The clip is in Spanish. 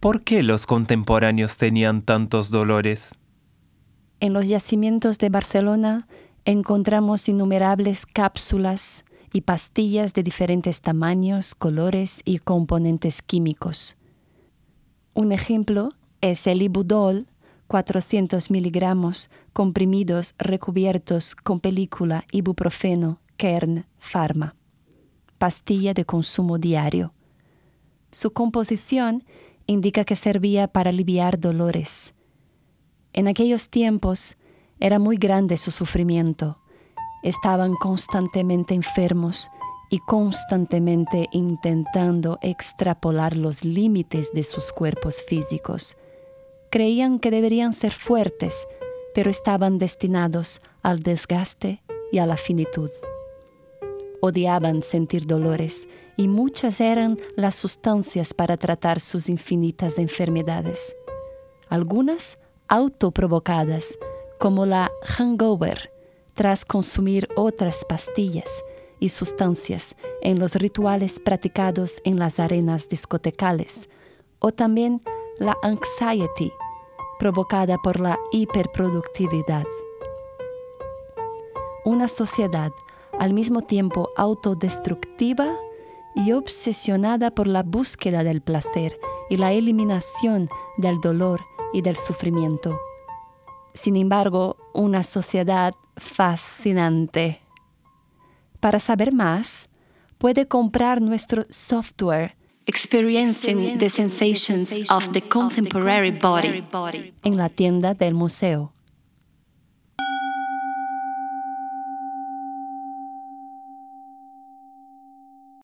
¿Por qué los contemporáneos tenían tantos dolores? En los yacimientos de Barcelona encontramos innumerables cápsulas y pastillas de diferentes tamaños, colores y componentes químicos. Un ejemplo es el Ibudol, 400 miligramos comprimidos recubiertos con película ibuprofeno Kern Pharma, pastilla de consumo diario. Su composición indica que servía para aliviar dolores. En aquellos tiempos era muy grande su sufrimiento. Estaban constantemente enfermos y constantemente intentando extrapolar los límites de sus cuerpos físicos. Creían que deberían ser fuertes, pero estaban destinados al desgaste y a la finitud. Odiaban sentir dolores y muchas eran las sustancias para tratar sus infinitas enfermedades. Algunas autoprovocadas, como la hangover, tras consumir otras pastillas y sustancias en los rituales practicados en las arenas discotecales, o también la anxiety, provocada por la hiperproductividad. Una sociedad al mismo tiempo autodestructiva y obsesionada por la búsqueda del placer y la eliminación del dolor y del sufrimiento. Sin embargo, una sociedad fascinante. Para saber más, puede comprar nuestro software Experiencing the Sensations of the Contemporary Body en la tienda del museo.